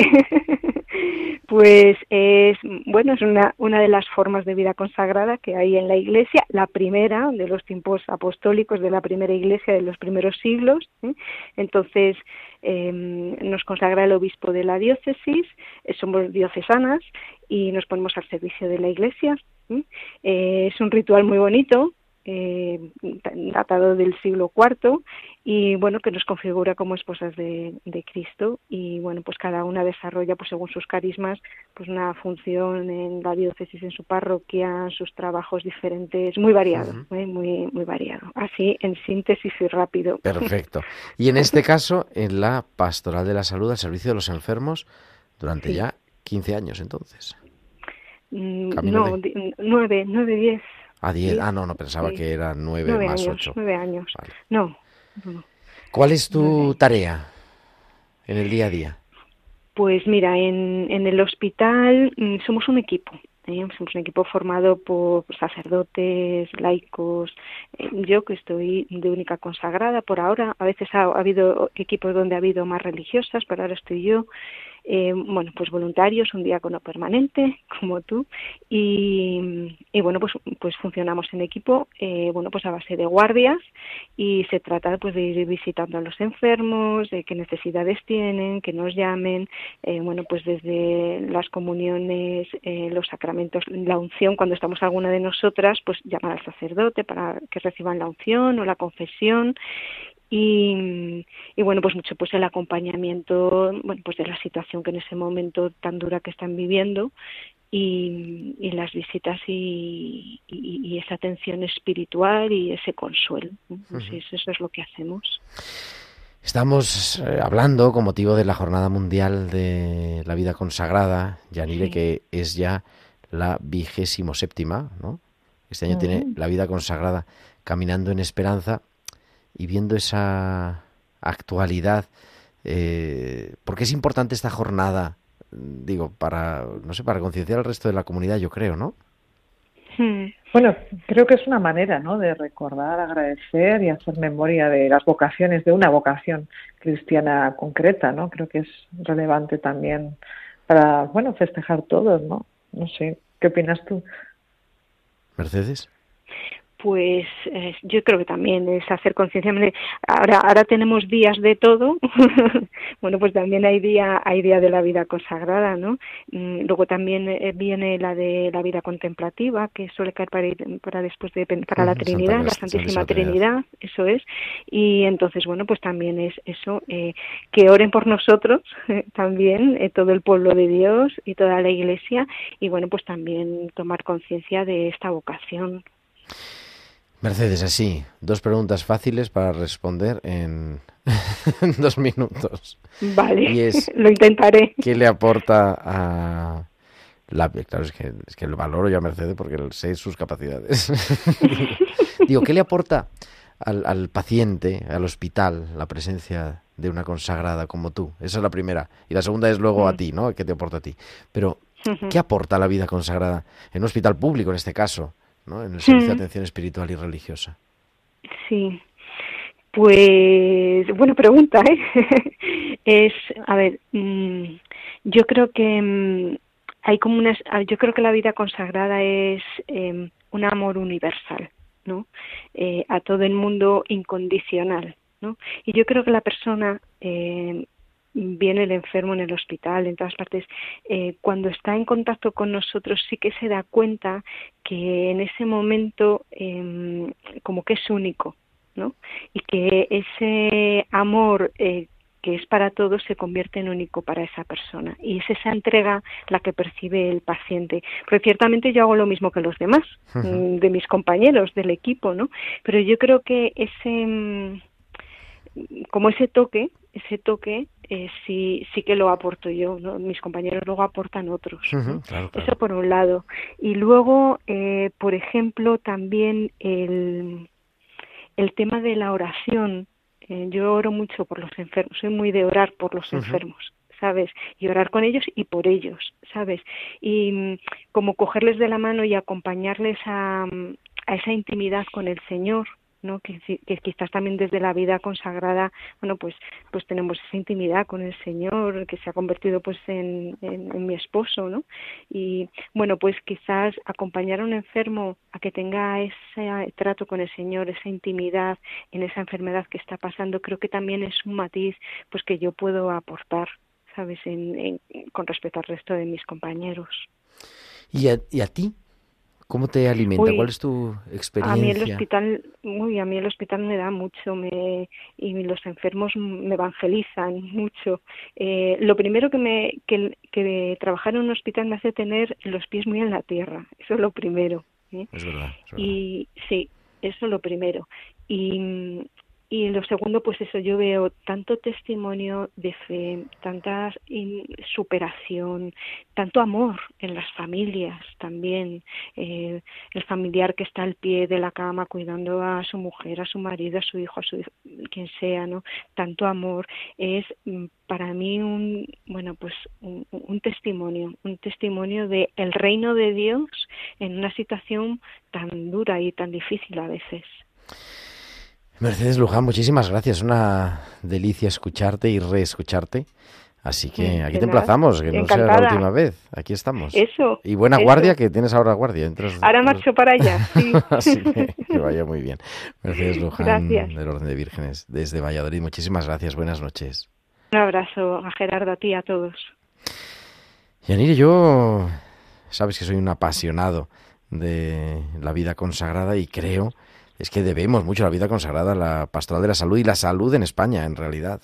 Pues es, bueno, es una, una de las formas de vida consagrada que hay en la Iglesia, la primera de los tiempos apostólicos de la primera Iglesia de los primeros siglos. Entonces, eh, nos consagra el obispo de la diócesis, eh, somos diocesanas y nos ponemos al servicio de la Iglesia. Eh, es un ritual muy bonito eh, datado del siglo IV y bueno que nos configura como esposas de, Cristo. Y bueno pues cada una desarrolla pues según sus carismas pues una función en la diócesis en su parroquia sus trabajos diferentes muy variado ¿eh? muy muy variado. Así en síntesis y rápido. Perfecto. Y en este caso en la pastoral de la salud al servicio de los enfermos durante ya 15 años entonces. Mm, no nueve nueve diez a 10. Ah, no, no, pensaba que era 9 más años, 8. 9 años. No, ¿Cuál es tu tarea en el día a día? Pues mira, en, en el hospital mm, somos un equipo. ¿eh? Somos un equipo formado por sacerdotes, laicos. Eh, yo que estoy de única consagrada por ahora. A veces ha, ha habido equipos donde ha habido más religiosas, pero ahora estoy yo eh, bueno, pues voluntarios, un diácono permanente, como tú, y, bueno, pues, pues funcionamos en equipo, eh, bueno, pues a base de guardias y se trata pues de ir visitando a los enfermos, de qué necesidades tienen, que nos llamen, eh, bueno, pues desde las comuniones, eh, los sacramentos, la unción, cuando estamos alguna de nosotras, pues llamar al sacerdote para que reciban la unción o la confesión y, y, bueno pues mucho pues el acompañamiento bueno pues de la situación que en ese momento tan dura que están viviendo y, y las visitas y, y, esa atención espiritual y ese consuelo pues eso es lo que hacemos. Estamos eh, hablando con motivo de la Jornada Mundial de la Vida Consagrada, Yanire, que es ya la vigésimo séptima, ¿no? Este año tiene la vida consagrada caminando en esperanza y viendo esa actualidad, eh, ¿por qué es importante esta jornada? Digo, para, no sé, para concienciar al resto de la comunidad, yo creo, ¿no? Hmm. Bueno, creo que es una manera, ¿no? De recordar, agradecer y hacer memoria de las vocaciones, de una vocación cristiana concreta, ¿no? Creo que es relevante también para, bueno, festejar todos, ¿no? No sé, ¿qué opinas tú? Mercedes pues eh, yo creo que también es hacer conciencia ahora ahora tenemos días de todo bueno pues también hay día hay día de la vida consagrada no mm, luego también eh, viene la de la vida contemplativa que suele caer para, para después de para la Trinidad la Santísima Trinidad. eso es. Y entonces bueno pues también es eso eh, que oren por nosotros también todo el pueblo de Dios y toda la Iglesia y bueno pues también tomar conciencia de esta vocación Mercedes, así, dos preguntas fáciles para responder en, dos minutos. Vale, lo intentaré. ¿Qué le aporta a la... Claro, es que, es que lo valoro yo a Mercedes porque sé sus capacidades. Digo, ¿qué le aporta al, al, paciente, al hospital, la presencia de una consagrada como tú? Esa es la primera. Y la segunda es luego a mm. ti, ¿no? ¿Qué te aporta a ti? Pero, ¿qué aporta la vida consagrada en un hospital público en este caso? En el servicio de atención espiritual y religiosa. Sí. Pues, buena pregunta, ¿eh? es, a ver, mm, yo creo que mm, hay como una, yo creo que la vida consagrada es em, un amor universal, ¿no? Eh, a todo el mundo incondicional, ¿no? Y yo creo que la persona eh, viene el enfermo en el hospital, en todas partes, eh, cuando está en contacto con nosotros sí que se da cuenta que en ese momento eh, como que es único, ¿no? Y que ese amor eh, que es para todos se convierte en único para esa persona. Y es esa entrega la que percibe el paciente. Porque ciertamente yo hago lo mismo que los demás mm, de mis compañeros del equipo no pero yo creo que ese mm, como ese toque ese toque eh, sí sí que lo aporto yo ¿no? mis compañeros luego aportan otros eso por un lado y luego eh, por ejemplo también el el tema de la oración eh, yo oro mucho por los enfermos soy muy de orar por los enfermos ¿sabes? Y orar con ellos y por ellos, ¿sabes? Y mm, como cogerles de la mano y acompañarles a, a esa intimidad con el Señor, ¿no? Que, quizás también desde la vida consagrada, bueno, pues, pues tenemos esa intimidad con el Señor que se ha convertido pues en, mi esposo, ¿no? Y bueno, pues quizás acompañar a un enfermo a que tenga ese trato con el Señor, esa intimidad en esa enfermedad que está pasando, creo que también es un matiz pues que yo puedo aportar, ¿sabes? En, con respecto al resto de mis compañeros. ¿Y a, y a ti? ¿Cómo te alimenta? ¿Cuál es tu experiencia? A mí el hospital, muy, a mí el hospital me da mucho, me, y los enfermos me evangelizan mucho. Eh, lo primero que me, que, que trabajar en un hospital me hace tener los pies muy en la tierra. Eso es lo primero. ¿eh? Es, verdad, es verdad. Y sí, eso es lo primero. Y, y lo segundo, pues eso, yo veo tanto testimonio de fe, tanta superación, tanto amor en las familias también. Eh, el familiar que está al pie de la cama cuidando a su mujer, a su marido, a su hijo, a su quien sea, ¿no? Tanto amor es mm, para mí un, bueno, pues un, un testimonio, un testimonio de el reino de Dios en una situación tan dura y tan difícil a veces. Mercedes Luján, muchísimas gracias. Una delicia escucharte y reescucharte. Así que aquí te emplazamos, que no sea la última vez. Aquí estamos. Eso. Y buena guardia, que tienes ahora guardia. ahora marcho para allá, sí. Así que, que, vaya muy bien. Mercedes Luján, del Orden de Vírgenes, desde Valladolid. Muchísimas gracias, buenas noches. Un abrazo a Gerardo, a ti, a todos. Yanire, yo, sabes que soy un apasionado de la vida consagrada y creo es que debemos mucho a la vida consagrada, a la pastoral de la salud y la salud en España, en realidad,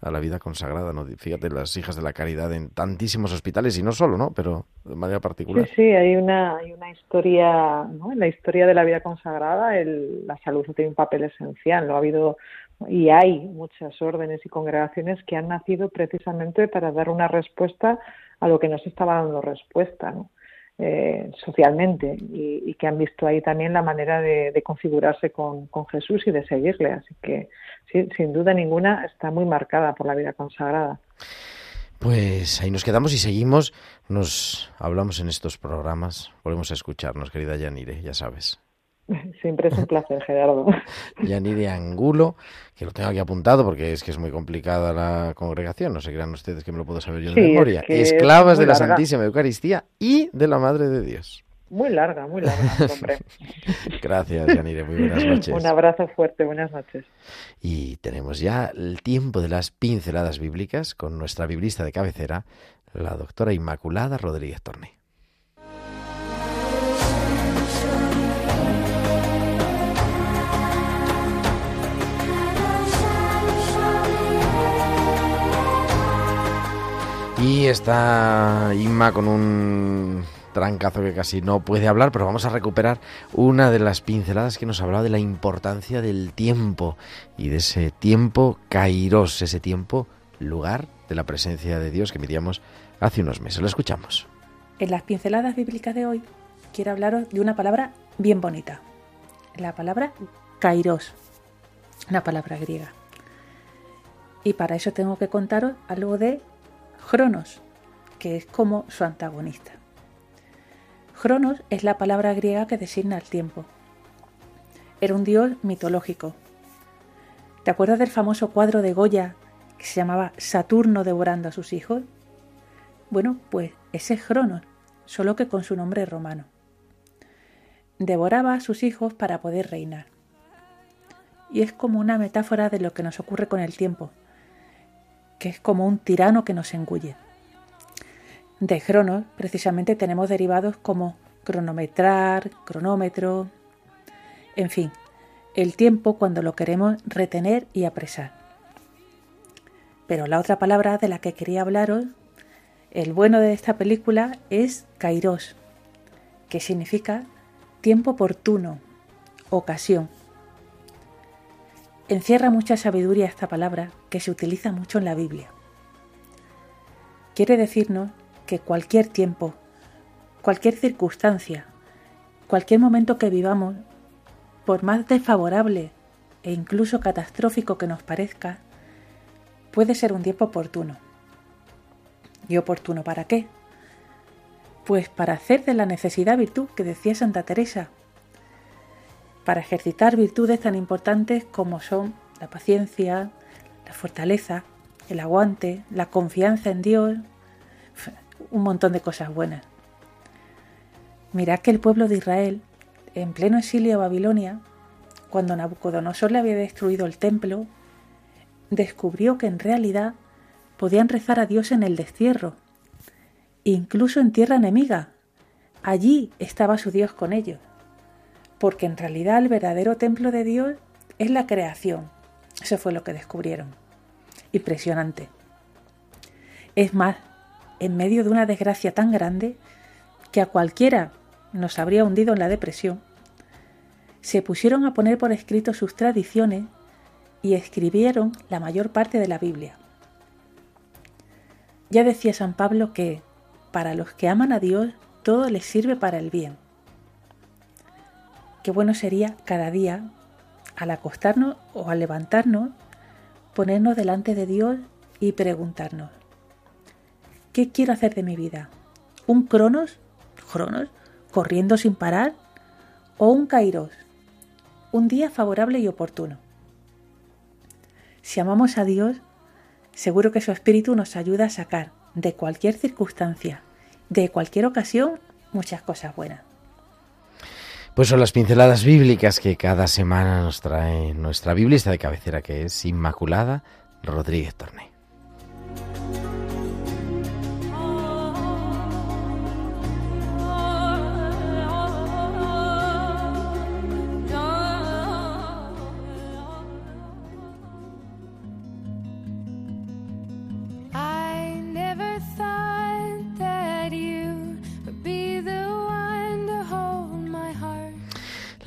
a la vida consagrada. ¿no? Fíjate, las hijas de la caridad en tantísimos hospitales y no solo, ¿no? Pero de manera particular. Sí, sí, hay una, historia, ¿no? En la historia de la vida consagrada, el, la salud tiene un papel esencial. ¿no? Ha habido y hay muchas órdenes y congregaciones que han nacido precisamente para dar una respuesta a lo que no se estaba dando respuesta, ¿no? Eh, socialmente y, que han visto ahí también la manera de, configurarse con, con, Jesús y de seguirle. Así que sí, sin duda ninguna está muy marcada por la vida consagrada. Pues ahí nos quedamos y seguimos. Nos hablamos en estos programas. Volvemos a escucharnos, querida Yanire, ya sabes. Siempre es un placer, Gerardo. Yanire Angulo, que lo tengo aquí apuntado porque es que es muy complicada la congregación, no se crean ustedes que me lo puedo saber yo de sí, memoria. Es Esclavas de la larga. Santísima Eucaristía y de la Madre de Dios. Muy larga, muy larga, hombre. Gracias, Yanire, muy buenas noches. Un abrazo fuerte, buenas noches. Y tenemos ya el tiempo de las pinceladas bíblicas con nuestra biblista de cabecera, la doctora Inmaculada Rodríguez Torné. Y está Inma con un trancazo que casi no puede hablar, pero vamos a recuperar una de las pinceladas que nos hablaba de la importancia del tiempo y de ese tiempo kairos, ese tiempo lugar de la presencia de Dios que miríamos hace unos meses. Lo escuchamos. En las pinceladas bíblicas de hoy quiero hablaros de una palabra bien bonita, la palabra kairos, una palabra griega. Y para eso tengo que contaros algo de Cronos, que es como su antagonista. Cronos es la palabra griega que designa el tiempo. Era un dios mitológico. ¿Te acuerdas del famoso cuadro de Goya que se llamaba Saturno devorando a sus hijos? Bueno, pues ese es Cronos, solo que con su nombre romano. Devoraba a sus hijos para poder reinar. Y es como una metáfora de lo que nos ocurre con el tiempo, que es como un tirano que nos engulle. De Cronos, precisamente, tenemos derivados como cronometrar, cronómetro, en fin, el tiempo cuando lo queremos retener y apresar. Pero la otra palabra de la que quería hablaros, el bueno de esta película es kairos, que significa tiempo oportuno, ocasión. Encierra mucha sabiduría esta palabra que se utiliza mucho en la Biblia. Quiere decirnos que cualquier tiempo, cualquier circunstancia, cualquier momento que vivamos, por más desfavorable e incluso catastrófico que nos parezca, puede ser un tiempo oportuno. ¿Y oportuno para qué? Pues para hacer de la necesidad virtud que decía Santa Teresa, para ejercitar virtudes tan importantes como son la paciencia, la fortaleza, el aguante, la confianza en Dios, un montón de cosas buenas. Mirad que el pueblo de Israel, en pleno exilio a Babilonia, cuando Nabucodonosor le había destruido el templo, descubrió que en realidad podían rezar a Dios en el destierro, incluso en tierra enemiga. Allí estaba su Dios con ellos, porque en realidad el verdadero templo de Dios es la creación. Eso fue lo que descubrieron. Impresionante. Es más, en medio de una desgracia tan grande que a cualquiera nos habría hundido en la depresión, se pusieron a poner por escrito sus tradiciones y escribieron la mayor parte de la Biblia. Ya decía San Pablo que para los que aman a Dios todo les sirve para el bien. Qué bueno sería cada día, al acostarnos o al levantarnos, ponernos delante de Dios y preguntarnos, ¿qué quiero hacer de mi vida? ¿Un cronos? ¿Cronos? ¿Corriendo sin parar? ¿O un kairos? Un día favorable y oportuno. Si amamos a Dios, seguro que su espíritu nos ayuda a sacar de cualquier circunstancia, de cualquier ocasión, muchas cosas buenas. Pues son las pinceladas bíblicas que cada semana nos trae nuestra biblista de cabecera, que es Inmaculada Rodríguez Torné.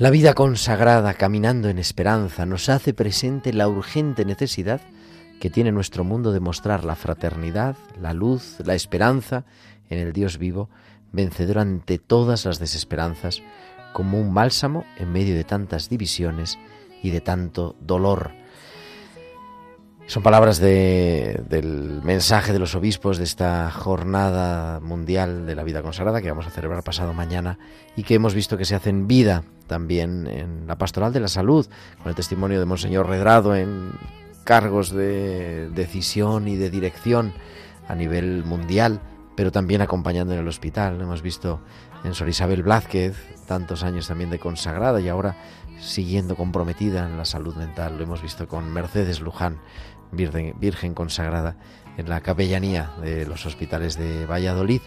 La vida consagrada, caminando en esperanza, nos hace presente la urgente necesidad que tiene nuestro mundo de mostrar la fraternidad, la luz, la esperanza en el Dios vivo, vencedor ante todas las desesperanzas, como un bálsamo en medio de tantas divisiones y de tanto dolor. Son palabras del mensaje de los obispos de esta jornada mundial de la vida consagrada que vamos a celebrar pasado mañana y que hemos visto que se hacen vida también en la pastoral de la salud, con el testimonio de Monseñor Redrado en cargos de decisión y de dirección a nivel mundial, pero también acompañando en el hospital. Hemos visto en Sor Isabel Blázquez tantos años también de consagrada y ahora siguiendo comprometida en la salud mental. Lo hemos visto con Mercedes Luján, virgen, consagrada en la capellanía de los hospitales de Valladolid.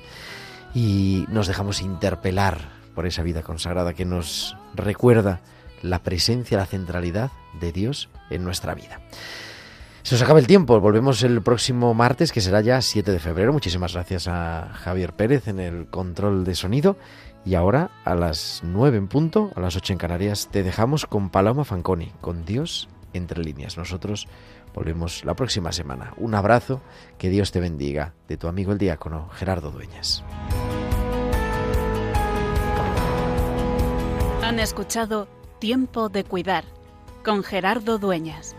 Y nos dejamos interpelar por esa vida consagrada que nos recuerda la presencia, la centralidad de Dios en nuestra vida. Se nos acaba el tiempo, volvemos el próximo martes, que será ya 7 de febrero. Muchísimas gracias a Javier Pérez en el control de sonido. Y ahora, a las 9 en punto, a las 8 en Canarias, te dejamos con Paloma Fanconi, con Dios entre líneas. Nosotros volvemos la próxima semana. Un abrazo, que Dios te bendiga, de tu amigo el diácono Gerardo Dueñas. Han escuchado Tiempo de Cuidar con Gerardo Dueñas.